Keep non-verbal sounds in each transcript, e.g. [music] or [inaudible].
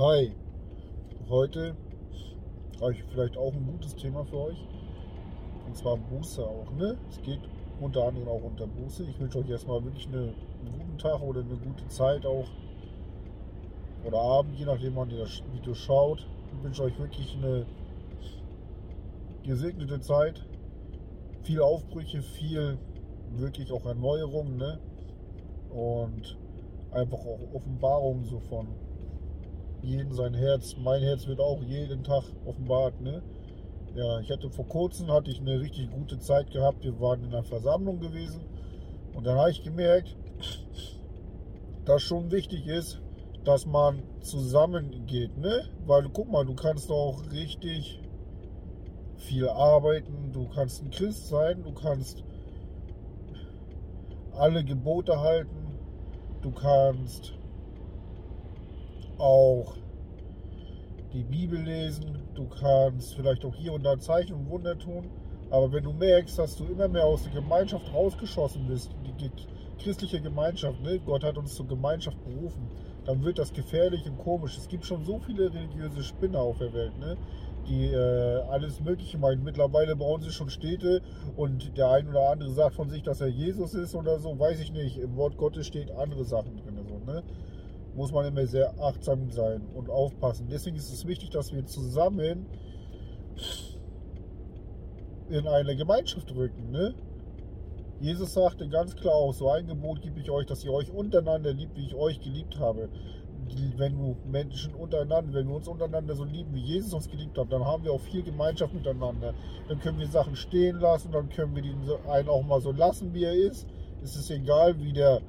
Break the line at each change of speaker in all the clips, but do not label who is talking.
Hi, heute habe ich vielleicht auch ein gutes Thema für euch. Und zwar Buße auch, ne? Es geht unter anderem auch unter Buße. Ich wünsche euch erstmal wirklich eine, einen guten Tag oder eine gute Zeit auch. Oder Abend, je nachdem, wann ihr das Video schaut. Ich wünsche euch wirklich eine gesegnete Zeit. Viel Aufbrüche, viel wirklich auch Erneuerung, ne? Und einfach auch Offenbarung so von jedem sein Herz. Mein Herz wird auch jeden Tag offenbart. Ne? Ja, ich hatte vor kurzem hatte ich eine richtig gute Zeit gehabt. Wir waren in einer Versammlung gewesen und dann habe ich gemerkt, dass schon wichtig ist, dass man zusammengeht, ne? Weil guck mal, du kannst auch richtig viel arbeiten, du kannst ein Christ sein, du kannst alle Gebote halten, du kannst auch die Bibel lesen, du kannst vielleicht auch hier und da Zeichen und Wunder tun, aber wenn du merkst, dass du immer mehr aus der Gemeinschaft rausgeschossen bist, die christliche Gemeinschaft, ne? Gott hat uns zur Gemeinschaft berufen, dann wird das gefährlich und komisch. Es gibt schon so viele religiöse Spinner auf der Welt, ne? die äh, alles Mögliche meinen. Mittlerweile bauen sie schon Städte und der ein oder andere sagt von sich, dass er Jesus ist oder so, weiß ich nicht. Im Wort Gottes steht andere Sachen drin. So, ne? Muss man immer sehr achtsam sein und aufpassen. Deswegen ist es wichtig, dass wir zusammen in eine Gemeinschaft rücken. Ne? Jesus sagte ganz klar auch, so ein Gebot gebe ich euch, dass ihr euch untereinander liebt, wie ich euch geliebt habe. Wenn du Menschen untereinander, wenn wir uns untereinander so lieben, wie Jesus uns geliebt hat, dann haben wir auch viel Gemeinschaft miteinander. Dann können wir Sachen stehen lassen, dann können wir den einen auch mal so lassen, wie er ist. Es ist egal, wie der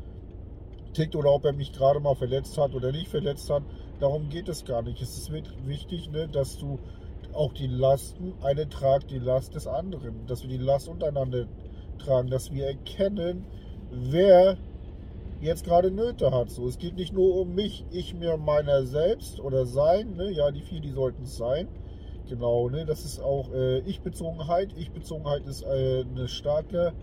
tickt oder ob er mich gerade mal verletzt hat oder nicht verletzt hat. Darum geht es gar nicht. Es ist wichtig, ne, dass du auch die Lasten, eine tragt die Last des anderen, dass wir die Last untereinander tragen, dass wir erkennen, wer jetzt gerade Nöte hat. So, es geht nicht nur um mich, ich mir meiner selbst oder sein. Ne? Ja, die vier, die sollten es sein. Genau, ne? das ist auch äh, Ich-Bezogenheit. Ich-Bezogenheit ist äh, eine starke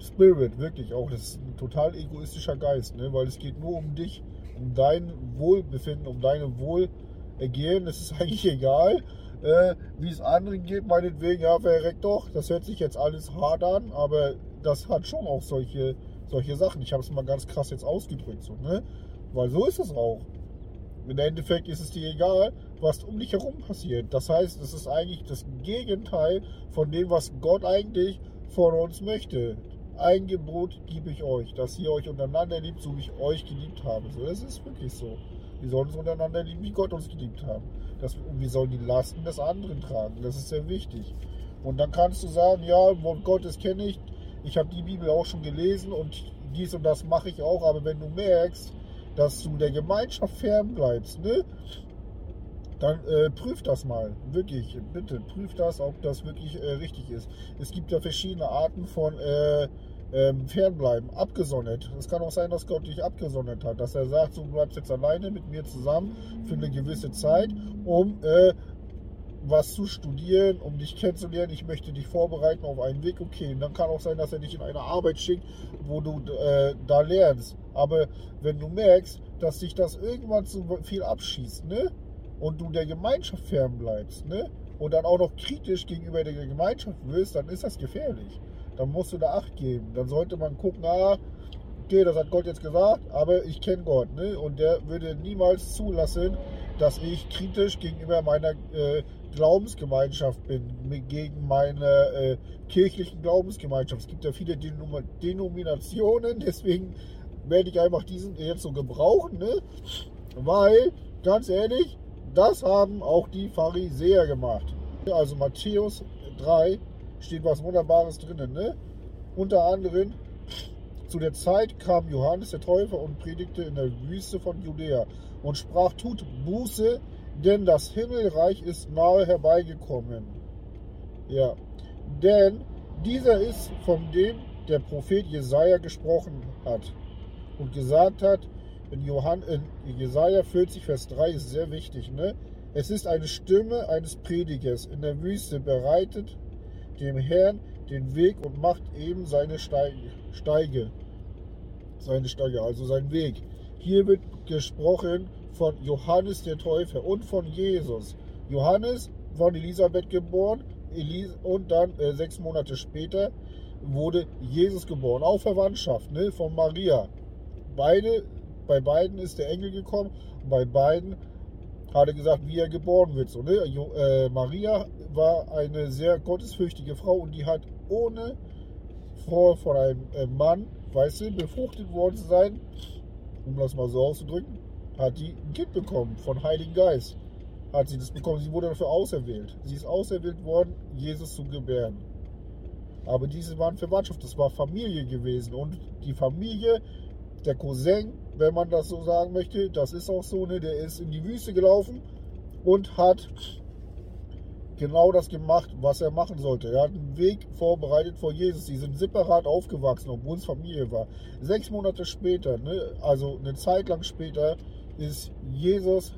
Spirit, wirklich auch. Das ist ein total egoistischer Geist, ne? weil es geht nur um dich, um dein Wohlbefinden, um deine Wohlergehen. Es ist [laughs] eigentlich egal, äh, wie es anderen geht, meinetwegen, ja, verreckt doch. Das hört sich jetzt alles hart an, aber das hat schon auch solche, solche Sachen. Ich habe es mal ganz krass jetzt ausgedrückt, so, ne? weil so ist es auch. Im Endeffekt ist es dir egal, was um dich herum passiert. Das heißt, es ist eigentlich das Gegenteil von dem, was Gott eigentlich von uns möchte ein Gebot gebe ich euch, dass ihr euch untereinander liebt, so wie ich euch geliebt habe. So, das ist wirklich so. Wir sollen uns untereinander lieben, wie Gott uns geliebt hat. Das, und wir sollen die Lasten des anderen tragen. Das ist sehr wichtig. Und dann kannst du sagen, ja, Wort Gottes kenne ich, ich habe die Bibel auch schon gelesen und dies und das mache ich auch, aber wenn du merkst, dass du der Gemeinschaft fern bleibst, ne, dann äh, prüf das mal. Wirklich, bitte, prüf das, ob das wirklich äh, richtig ist. Es gibt ja verschiedene Arten von äh, ähm, fernbleiben, abgesondert. Es kann auch sein, dass Gott dich abgesondert hat, dass er sagt, du bleibst jetzt alleine mit mir zusammen für eine gewisse Zeit, um äh, was zu studieren, um dich kennenzulernen. Ich möchte dich vorbereiten auf einen Weg. Okay, und dann kann auch sein, dass er dich in eine Arbeit schickt, wo du äh, da lernst. Aber wenn du merkst, dass sich das irgendwann zu viel abschießt, ne? Und du der Gemeinschaft fernbleibst, ne? Und dann auch noch kritisch gegenüber der Gemeinschaft wirst, dann ist das gefährlich dann musst du da Acht geben. Dann sollte man gucken, ah, okay, das hat Gott jetzt gesagt, aber ich kenne Gott. Ne? Und der würde niemals zulassen, dass ich kritisch gegenüber meiner äh, Glaubensgemeinschaft bin, gegen meine äh, kirchlichen Glaubensgemeinschaft. Es gibt ja viele Denom Denominationen, deswegen werde ich einfach diesen jetzt so gebrauchen, ne? weil, ganz ehrlich, das haben auch die Pharisäer gemacht. Also Matthäus 3, steht was Wunderbares drinnen. Ne? Unter anderem, zu der Zeit kam Johannes der Täufer und predigte in der Wüste von Judäa und sprach, tut Buße, denn das Himmelreich ist nahe herbeigekommen. Ja, denn dieser ist von dem der Prophet Jesaja gesprochen hat und gesagt hat, in, Johann, in Jesaja 40, Vers 3 ist sehr wichtig, ne? Es ist eine Stimme eines Predigers in der Wüste bereitet dem Herrn den Weg und macht eben seine Steige. Seine Steige, also sein Weg. Hier wird gesprochen von Johannes der Täufer und von Jesus. Johannes von Elisabeth geboren und dann äh, sechs Monate später wurde Jesus geboren. Auch Verwandtschaft ne, von Maria. Beide, bei beiden ist der Engel gekommen bei beiden er gesagt, wie er geboren wird. So, ne? jo, äh, Maria war eine sehr gottesfürchtige Frau und die hat ohne vor von einem äh, Mann, weißt du, befruchtet worden zu sein, um das mal so auszudrücken, hat die ein Kind bekommen von Heiligen Geist. Hat sie das bekommen. Sie wurde dafür auserwählt. Sie ist auserwählt worden, Jesus zu gebären. Aber diese waren Verwandtschaft, das war Familie gewesen. Und die Familie, der Cousin, wenn man das so sagen möchte, das ist auch so, ne, der ist in die Wüste gelaufen und hat genau das gemacht, was er machen sollte. Er hat einen Weg vorbereitet vor Jesus. Sie sind separat aufgewachsen, obwohl es Familie war. Sechs Monate später, ne, also eine Zeit lang später, ist Jesus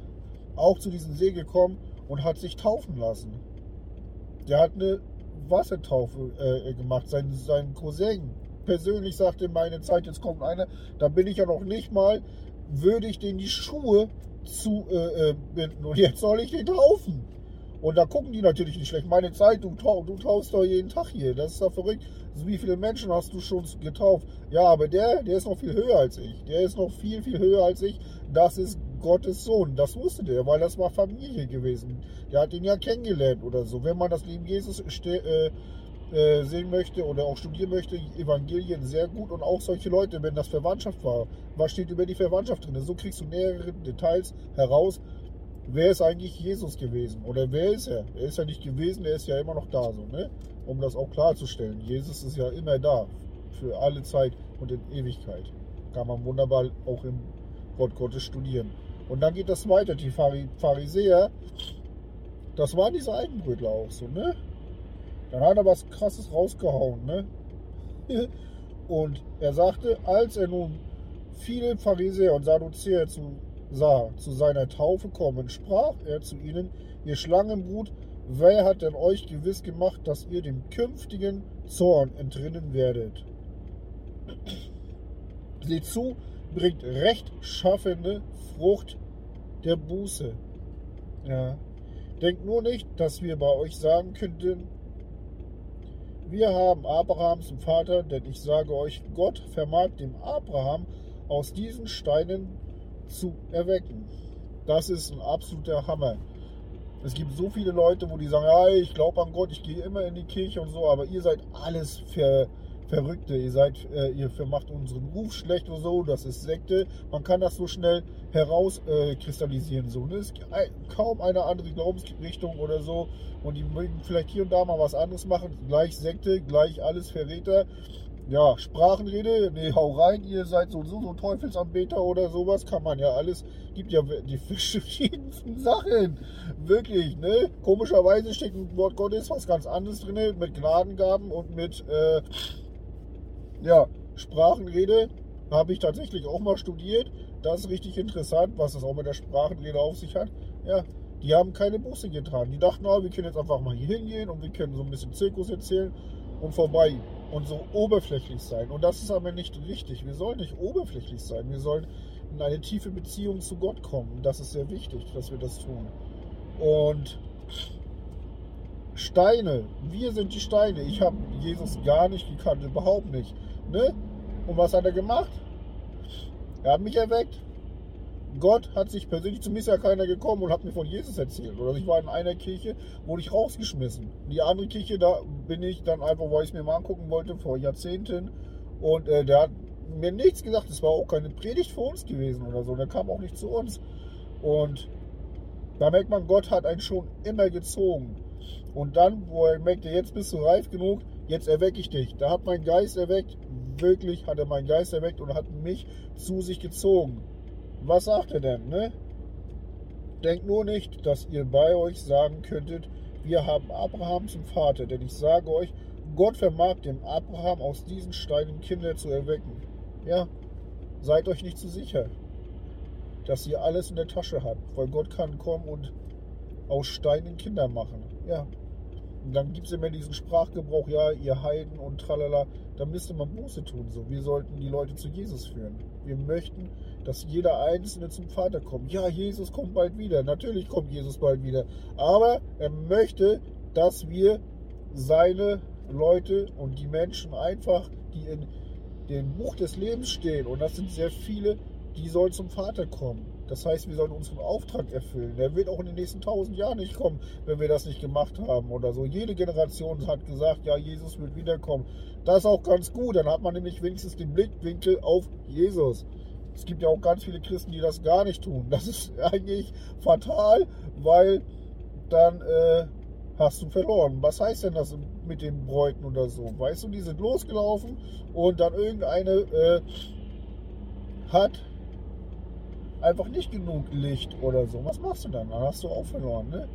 auch zu diesem See gekommen und hat sich taufen lassen. Der hat eine Wassertaufe äh, gemacht. Sein, sein Cousin persönlich sagte, meine Zeit, jetzt kommt einer, da bin ich ja noch nicht mal, würde ich den die Schuhe zu äh, äh binden und jetzt soll ich den taufen. Und da gucken die natürlich nicht schlecht. Meine Zeit, du, du taufst doch jeden Tag hier. Das ist doch verrückt. Also wie viele Menschen hast du schon getauft? Ja, aber der, der ist noch viel höher als ich. Der ist noch viel, viel höher als ich. Das ist Gottes Sohn. Das wusste der, weil das war Familie gewesen. Der hat ihn ja kennengelernt oder so. Wenn man das Leben Jesus äh, äh, sehen möchte oder auch studieren möchte, Evangelien sehr gut und auch solche Leute, wenn das Verwandtschaft war. Was steht über die Verwandtschaft drin? So kriegst du nähere Details heraus, wer ist eigentlich Jesus gewesen? Oder wer ist er? Er ist ja nicht gewesen, er ist ja immer noch da, so, ne? Um das auch klarzustellen. Jesus ist ja immer da, für alle Zeit und in Ewigkeit. Kann man wunderbar auch im Wort Gottes studieren. Und dann geht das weiter. Die Pharisäer, das waren diese Eigenbrötler auch so, ne? Dann hat er was krasses rausgehauen, ne? [laughs] Und er sagte, als er nun viele Pharisäer und Sadduzäer zu sah zu seiner Taufe kommen, sprach er zu ihnen, ihr Schlangenbrut, wer hat denn euch gewiss gemacht, dass ihr dem künftigen Zorn entrinnen werdet? [clears throat] Seht zu, bringt rechtschaffende Frucht der Buße. Ja. Denkt nur nicht, dass wir bei euch sagen könnten, wir haben Abrahams Vater, denn ich sage euch, Gott vermag dem Abraham aus diesen Steinen zu erwecken. Das ist ein absoluter Hammer. Es gibt so viele Leute, wo die sagen, ja, ich glaube an Gott, ich gehe immer in die Kirche und so, aber ihr seid alles Ver Verrückte. Ihr seid, äh, ihr macht unseren Ruf schlecht oder so. Das ist Sekte. Man kann das so schnell herauskristallisieren. Äh, so, ne? Es gibt kaum eine andere Glaubensrichtung oder so. Und die mögen vielleicht hier und da mal was anderes machen. Gleich Sekte, gleich alles Verräter ja, Sprachenrede, nee, hau rein, ihr seid so, so, so Teufelsanbeter oder sowas, kann man ja alles, gibt ja die verschiedensten [laughs] Sachen, wirklich, ne? Komischerweise steckt im Wort Gottes was ganz anderes drin, mit Gnadengaben und mit, äh, ja, Sprachenrede, habe ich tatsächlich auch mal studiert, das ist richtig interessant, was das auch mit der Sprachenrede auf sich hat, ja, die haben keine Buße getan, die dachten, oh, wir können jetzt einfach mal hier hingehen und wir können so ein bisschen Zirkus erzählen und vorbei und so oberflächlich sein. Und das ist aber nicht richtig. Wir sollen nicht oberflächlich sein. Wir sollen in eine tiefe Beziehung zu Gott kommen. Das ist sehr wichtig, dass wir das tun. Und Steine, wir sind die Steine. Ich habe Jesus gar nicht gekannt, überhaupt nicht. Ne? Und was hat er gemacht? Er hat mich erweckt. Gott hat sich persönlich zu mir ist ja keiner gekommen und hat mir von Jesus erzählt. Oder ich war in einer Kirche, wurde ich rausgeschmissen. Die andere Kirche, da bin ich dann einfach, weil ich es mir mal angucken wollte, vor Jahrzehnten. Und äh, der hat mir nichts gesagt. Es war auch keine Predigt für uns gewesen oder so. Der kam auch nicht zu uns. Und da merkt man, Gott hat einen schon immer gezogen. Und dann, wo er merkte, jetzt bist du reif genug, jetzt erwecke ich dich. Da hat mein Geist erweckt, wirklich hat er meinen Geist erweckt und hat mich zu sich gezogen. Was sagt er denn? Ne? Denkt nur nicht, dass ihr bei euch sagen könntet, wir haben Abraham zum Vater, denn ich sage euch, Gott vermag dem Abraham aus diesen Steinen Kinder zu erwecken. Ja, seid euch nicht zu sicher, dass ihr alles in der Tasche habt, weil Gott kann kommen und aus Steinen Kinder machen. Ja, dann gibt es immer diesen Sprachgebrauch, ja, ihr Heiden und tralala. Da müsste man Buße tun. So. Wir sollten die Leute zu Jesus führen. Wir möchten dass jeder Einzelne zum Vater kommt. Ja, Jesus kommt bald wieder. Natürlich kommt Jesus bald wieder. Aber er möchte, dass wir seine Leute und die Menschen einfach, die in dem Buch des Lebens stehen, und das sind sehr viele, die sollen zum Vater kommen. Das heißt, wir sollen unseren Auftrag erfüllen. Der wird auch in den nächsten tausend Jahren nicht kommen, wenn wir das nicht gemacht haben oder so. Jede Generation hat gesagt, ja, Jesus wird wiederkommen. Das ist auch ganz gut. Dann hat man nämlich wenigstens den Blickwinkel auf Jesus. Es gibt ja auch ganz viele Christen, die das gar nicht tun. Das ist [laughs] eigentlich fatal, weil dann äh, hast du verloren. Was heißt denn das mit den Bräuten oder so? Weißt du, die sind losgelaufen und dann irgendeine äh, hat einfach nicht genug Licht oder so. Was machst du dann? Dann hast du auch verloren, ne?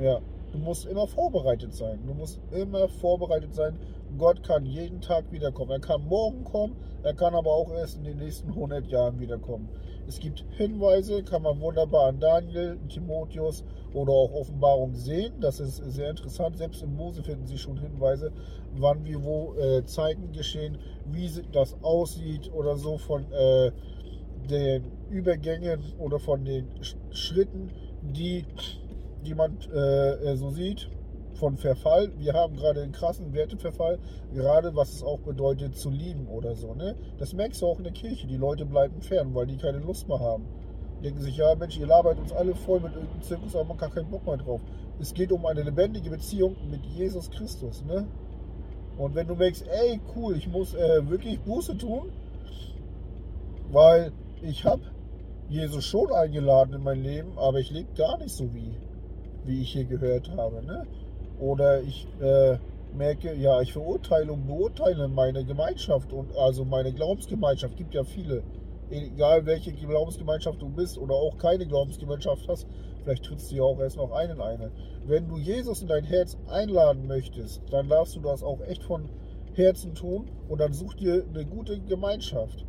Ja. Du musst immer vorbereitet sein. Du musst immer vorbereitet sein. Gott kann jeden Tag wiederkommen. Er kann morgen kommen, er kann aber auch erst in den nächsten 100 Jahren wiederkommen. Es gibt Hinweise, kann man wunderbar an Daniel, Timotheus oder auch Offenbarung sehen. Das ist sehr interessant. Selbst in Mose finden Sie schon Hinweise, wann, wie, wo äh, Zeiten geschehen, wie das aussieht oder so von äh, den Übergängen oder von den Schritten, die, die man äh, so sieht, von Verfall. Wir haben gerade einen krassen Werteverfall, gerade was es auch bedeutet zu lieben oder so. Ne? Das merkst du auch in der Kirche. Die Leute bleiben fern, weil die keine Lust mehr haben. Denken sich, ja Mensch, ihr labert uns alle voll mit irgendeinem Zirkus, aber man gar keinen Bock mehr drauf. Es geht um eine lebendige Beziehung mit Jesus Christus. Ne? Und wenn du merkst, ey, cool, ich muss äh, wirklich Buße tun, weil ich habe Jesus schon eingeladen in mein Leben, aber ich lebe gar nicht so wie, wie ich hier gehört habe. Ne? Oder ich äh, merke, ja, ich verurteile und beurteile meine Gemeinschaft und also meine Glaubensgemeinschaft. Gibt ja viele. Egal welche Glaubensgemeinschaft du bist oder auch keine Glaubensgemeinschaft hast, vielleicht trittst du ja auch erst noch einen in eine. Wenn du Jesus in dein Herz einladen möchtest, dann darfst du das auch echt von Herzen tun und dann such dir eine gute Gemeinschaft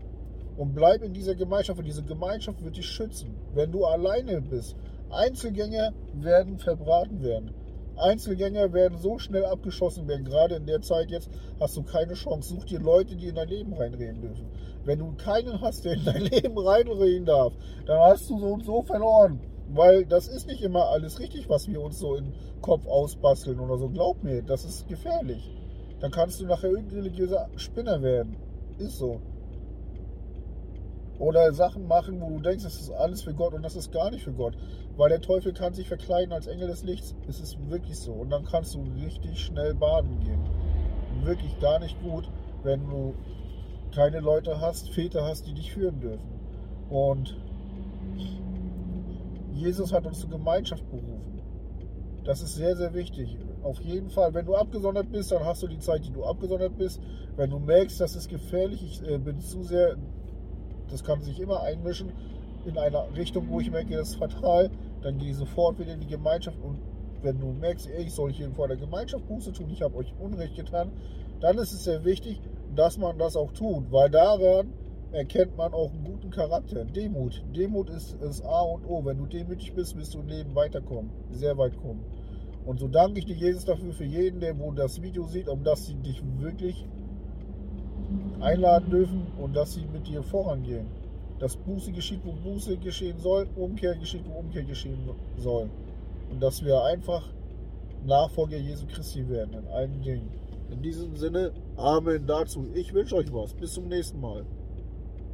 und bleib in dieser Gemeinschaft und diese Gemeinschaft wird dich schützen. Wenn du alleine bist, Einzelgänger werden verbraten werden. Einzelgänger werden so schnell abgeschossen werden. Gerade in der Zeit jetzt hast du keine Chance. Such dir Leute, die in dein Leben reinreden dürfen. Wenn du keinen hast, der in dein [laughs] Leben reinreden darf, dann hast du so und so verloren. Weil das ist nicht immer alles richtig, was wir uns so im Kopf ausbasteln oder so. Glaub mir, das ist gefährlich. Dann kannst du nachher irgendein religiöser Spinner werden. Ist so. Oder Sachen machen, wo du denkst, das ist alles für Gott und das ist gar nicht für Gott. Weil der Teufel kann sich verkleiden als Engel des Lichts. Es ist wirklich so. Und dann kannst du richtig schnell baden gehen. Wirklich gar nicht gut, wenn du keine Leute hast, Väter hast, die dich führen dürfen. Und Jesus hat uns zur Gemeinschaft berufen. Das ist sehr, sehr wichtig. Auf jeden Fall, wenn du abgesondert bist, dann hast du die Zeit, die du abgesondert bist. Wenn du merkst, das ist gefährlich, ich bin zu sehr das kann sich immer einmischen in einer Richtung, wo ich merke, das ist fatal. Dann gehe ich sofort wieder in die Gemeinschaft und wenn du merkst, ey, ich soll hier vor der Gemeinschaft Buße tun, ich habe euch Unrecht getan, dann ist es sehr wichtig, dass man das auch tut, weil daran erkennt man auch einen guten Charakter. Demut. Demut ist das A und O. Wenn du demütig bist, wirst du im Leben weiterkommen, sehr weit kommen. Und so danke ich dir, Jesus, dafür, für jeden, der wo das Video sieht, um dass sie dich wirklich einladen dürfen und dass sie mit dir vorangehen. Dass Buße geschieht, wo Buße geschehen soll, Umkehr geschieht, wo Umkehr geschehen soll. Und dass wir einfach Nachfolger Jesu Christi werden in allen Dingen. In diesem Sinne, Amen dazu. Ich wünsche euch was. Bis zum nächsten Mal.